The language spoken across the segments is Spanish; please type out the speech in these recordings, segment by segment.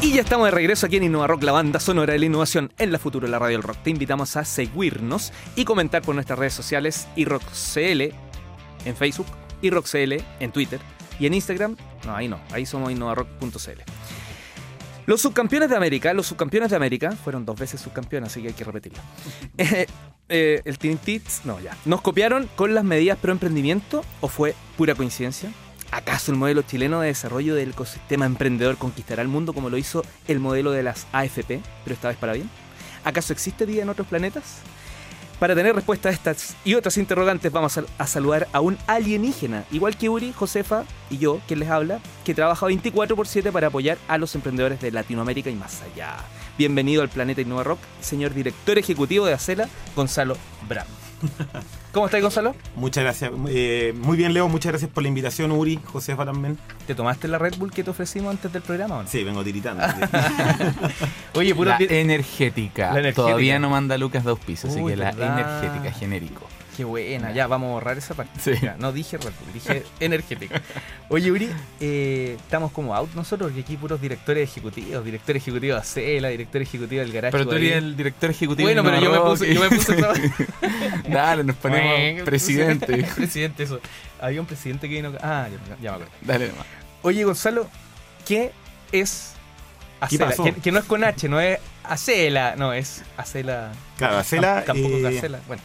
Y ya estamos de regreso aquí en Innova Rock, la banda sonora de la innovación en la futuro de la radio del rock. Te invitamos a seguirnos y comentar por nuestras redes sociales iRockCL en Facebook, iRockCL en Twitter y en Instagram, no, ahí no, ahí somos innovarock.cl. Los subcampeones de América, los subcampeones de América, fueron dos veces subcampeones, así que hay que repetirlo. Eh, eh, el Team Tits, no, ya. ¿Nos copiaron con las medidas pro emprendimiento o fue pura coincidencia? ¿Acaso el modelo chileno de desarrollo del ecosistema emprendedor conquistará el mundo como lo hizo el modelo de las AFP, pero esta vez para bien? ¿Acaso existe vida en otros planetas? Para tener respuesta a estas y otras interrogantes vamos a, saludar a un alienígena, igual que Uri, Josefa y yo, quien les habla, que trabaja 24 por 7 para apoyar a los emprendedores de Latinoamérica y más allá. Bienvenido al Planeta Innova Rock, señor director ejecutivo de Acela, Gonzalo Bram. ¿Cómo estás, Gonzalo? Muchas gracias. Eh, muy bien, Leo. Muchas gracias por la invitación, Uri, Josefa también. ¿Te tomaste la Red Bull que te ofrecimos antes del programa o no? Sí, vengo tiritando. Oye, puro La energética. La energética. Todavía no manda Lucas dos pisos, así que la verdad. energética, genérico. Qué buena, ya vamos a borrar esa parte. Sí. No dije Red Bull, dije energética. Oye, Uri, eh, estamos como out nosotros, porque aquí puros directores ejecutivos, director ejecutivo de Acela, director ejecutivo del Garage. Pero tú eres el director ejecutivo. Bueno, pero yo me puse, yo me puse. Dale, nos ponemos presidente. presidente, eso. Había un presidente que vino. Ah, ya, ya me acuerdo. Dale nomás. Oye, Gonzalo, ¿qué es Acela? Que, que no es con H, no es Acela, no, es Acela. Claro, Acela, Tampoco eh, que Acela. Bueno,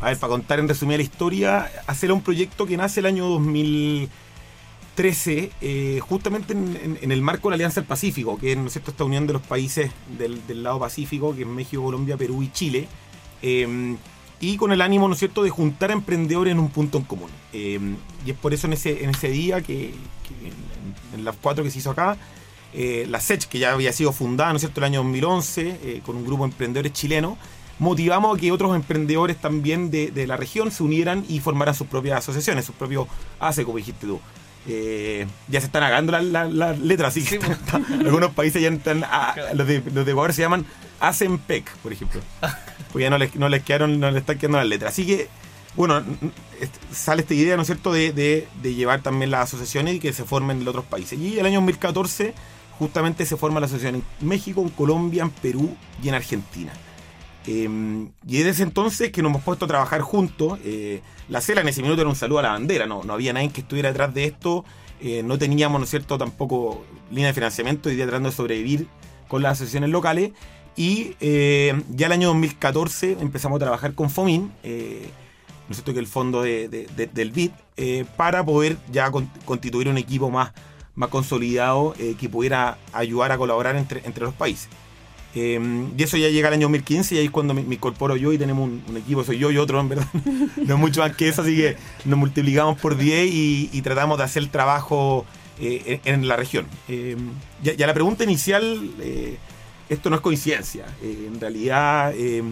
A ver, para contar en resumida la historia, es un proyecto que nace el año 2013, eh, justamente en, el marco de la Alianza del Pacífico, que es ¿no es cierto? esta unión de los países del, lado Pacífico, que es México, Colombia, Perú y Chile. eh, y con el ánimo, ¿no es cierto?, de juntar a emprendedores en un punto en común. Eh, y es por eso en ese, día, que, en las cuatro que se hizo acá, eh, la SECH, que ya había sido fundada, ¿no es cierto?, el año 2011, eh, con un grupo de emprendedores chilenos, motivamos a que otros emprendedores también de, de la región se unieran y formaran sus propias asociaciones, sus propios ACE, como dijiste tú. Eh, ya se están agando las letras, así que están- algunos países ya están, ah, los, de, los de Ecuador se llaman ACEMPEC, por ejemplo. Pues ya no les, no les quedaron, no les están quedando las letras. Así que, bueno, sale esta idea, ¿no es cierto?, de, de- de llevar también las asociaciones y que se formen en otros países. Y el año 2014, justamente se forma la asociación en México, en Colombia, en Perú y en Argentina. Eh, y desde entonces que nos hemos puesto a trabajar juntos. eh, la CELA en ese minuto era un saludo a la bandera, no, no había nadie que estuviera detrás de esto. eh, no teníamos, ¿no es cierto?, tampoco línea de financiamiento y día tratando de sobrevivir con las asociaciones locales. Y eh, ya el año 2014 empezamos a trabajar con FOMIN, ¿no es cierto?, que el fondo de- de- de- del BID, para poder ya con- constituir un equipo más, más consolidado que pudiera ayudar a colaborar entre, entre los países. Eh, y eso ya llega al año 2015 y ahí es cuando me, incorporo yo y tenemos un, equipo, soy yo y otro, en verdad. no es mucho más que eso, así que nos multiplicamos por 10 y, tratamos de hacer el trabajo eh, en, la región. Eh, ya, ya la pregunta inicial, eh, esto no es coincidencia. Eh, en realidad, eh,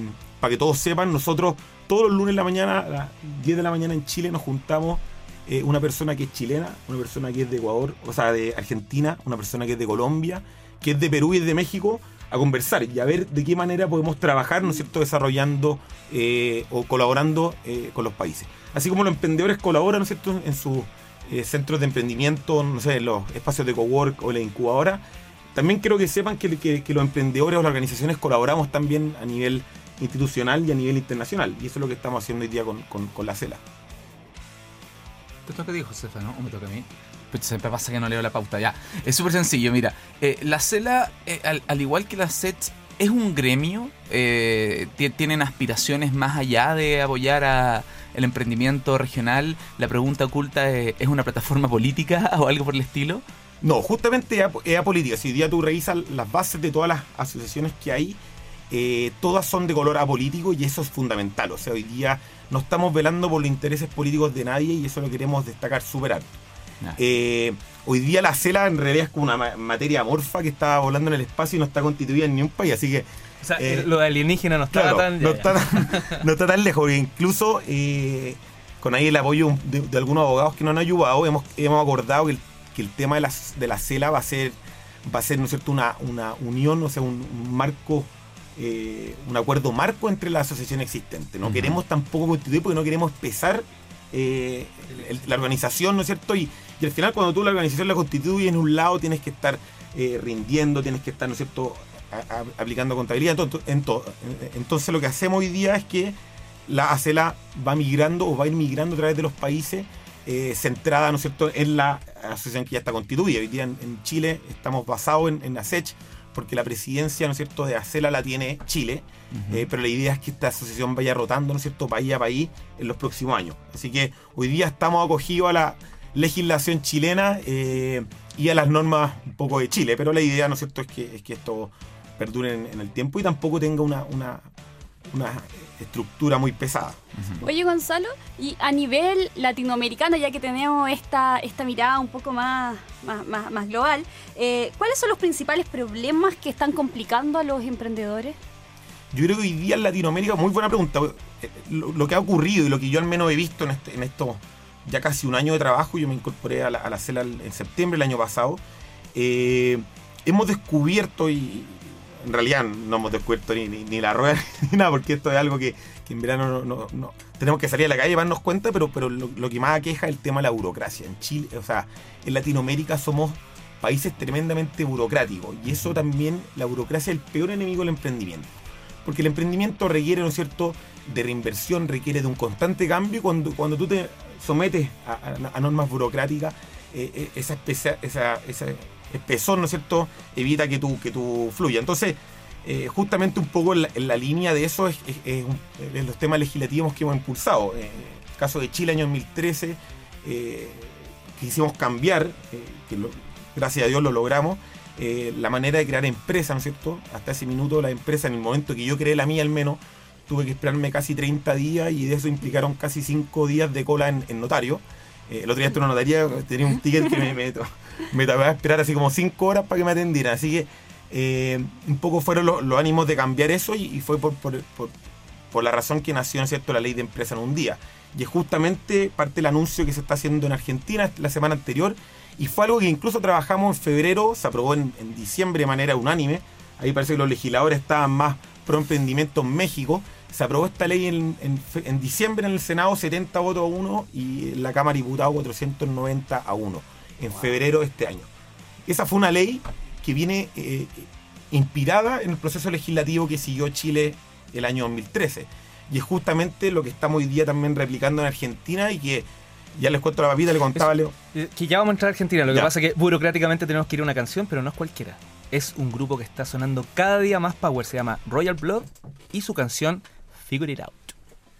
para que todos sepan, nosotros todos los lunes en la mañana, a las 10 de la mañana en Chile, nos juntamos una persona que es chilena, una persona que es de Ecuador, o sea, de Argentina, una persona que es de Colombia, que es de Perú y es de México, a conversar y a ver de qué manera podemos trabajar, ¿no es cierto?, desarrollando eh, o colaborando eh, con los países. Así como los emprendedores colaboran, ¿no es cierto?, en sus eh, centros de emprendimiento, no sé, en los espacios de cowork o la incubadora, también quiero que sepan que, los emprendedores o las organizaciones colaboramos también a nivel institucional y a nivel internacional. Y eso es lo que estamos haciendo hoy día con- con la CELA. Te toca a ti, Josefa, ¿no? ¿O me toca a mí? Pues siempre pasa que no leo la pauta. Ya, es súper sencillo. Mira, eh, la CELA, eh, al, al igual que la SET, es un gremio. eh, ti- tienen aspiraciones más allá de apoyar a el emprendimiento regional. La pregunta oculta es, ¿es una plataforma política o algo por el estilo? No, justamente es apolítica. Si hoy día tú revisas las bases de todas las asociaciones que hay, eh, todas son de color apolítico y eso es fundamental. O sea, hoy día no estamos velando por los intereses políticos de nadie y eso lo queremos destacar súper alto. Ya. Eh, hoy día la CELA en realidad es como una ma- materia amorfa que está volando en el espacio y no está constituida en ni un país. Así que O sea, Eh, lo de alienígena no estaba Claro, tan. no, está tan, no está tan lejos. Incluso eh, con ahí el apoyo de, de algunos abogados que nos han ayudado, hemos, hemos acordado que el, que el tema de la, de la CELA va a ser, va a ser ¿no es cierto? Una, una unión, o sea, un, un marco, eh, un acuerdo marco entre las asociaciones existentes. No queremos tampoco constituir porque no queremos pesar eh, el- la organización, ¿no es cierto? Y, y al final cuando tú la organización la constituyes en un lado tienes que estar eh, rindiendo, tienes que estar, ¿no es cierto?, a- a- aplicando contabilidad. Entonces, ento- entonces lo que hacemos hoy día es que la ACELA va migrando o va a ir migrando a través de los países eh, centrada, ¿no es cierto?, en la asociación que ya está constituida. Hoy día en, en Chile estamos basados en, en ASECH porque la presidencia, ¿no es cierto?, de ACELA la tiene Chile, eh, pero la idea es que esta asociación vaya rotando, ¿no es cierto?, país a país en los próximos años. Así que hoy día estamos acogidos a la legislación chilena eh, y a las normas un poco de Chile, pero la idea, ¿no es cierto?, es que, es que esto perdure en, en el tiempo y tampoco tenga una, una, una estructura muy pesada. Oye, Gonzalo, y a nivel latinoamericano, ya que tenemos esta, esta mirada un poco más, más, más- más global, eh, ¿cuáles son los principales problemas que están complicando a los emprendedores? Yo creo que hoy día en Latinoamérica, muy buena pregunta, eh, lo, lo que ha ocurrido y lo que yo al menos he visto en, este, en estos ya casi un año de trabajo, yo me incorporé a la, a la CELA en septiembre del año pasado, eh, hemos descubierto y en realidad no hemos descubierto ni, ni- la rueda ni nada, porque esto es algo que, que en verano no, no- tenemos que salir a la calle y darnos cuenta, pero, pero lo, que más aqueja es el tema de la burocracia. En Chile, o sea, en Latinoamérica somos países tremendamente burocráticos y eso también, la burocracia es el peor enemigo del emprendimiento. Porque el emprendimiento requiere, ¿no es cierto?, de reinversión, requiere de un constante cambio y cuando, cuando tú te sometes a, normas burocráticas, eh, eh, esa, esa, esa espesor, ¿no es cierto?, evita que tú, que tú fluya. Entonces, eh, justamente un poco en la, en línea de eso es, los temas legislativos que hemos impulsado. Eh, el caso de Chile, año 2013, eh, quisimos cambiar, eh, que gracias a Dios lo logramos, la manera de crear empresas, ¿no es cierto? Hasta ese minuto la empresa, en el momento que yo creé la mía al menos, tuve que esperarme casi 30 días y de eso implicaron casi 5 días de cola en, en notario. Eh, el otro día estuve en una notaría, tenía un ticket que me, me, me tocaba esperar así como 5 horas para que me atendieran. Así que eh, un poco fueron los, ánimos de cambiar eso y, fue por, por, por- la razón que nació, ¿no la ley de empresa en un día. Y es justamente parte del anuncio que se está haciendo en Argentina la semana anterior. Y fue algo que incluso trabajamos en febrero, se aprobó en diciembre de manera unánime. Ahí parece que los legisladores estaban más pro emprendimiento en México. Se aprobó esta ley en, en en diciembre en el Senado 70 votos a 1 y en la Cámara de Diputados 490 a 1 en febrero de este año. Esa fue una ley que viene eh, inspirada en el proceso legislativo que siguió Chile el año 2013. Y es justamente lo que estamos hoy día también replicando en Argentina y que ya les cuento la papita, le contaba Leo. Que ya vamos a entrar a Argentina. Lo que Ya. pasa es que burocráticamente tenemos que ir a una canción, pero no es cualquiera. Es un grupo que está sonando cada día más power. Se llama Royal Blood y su canción Figure It Out.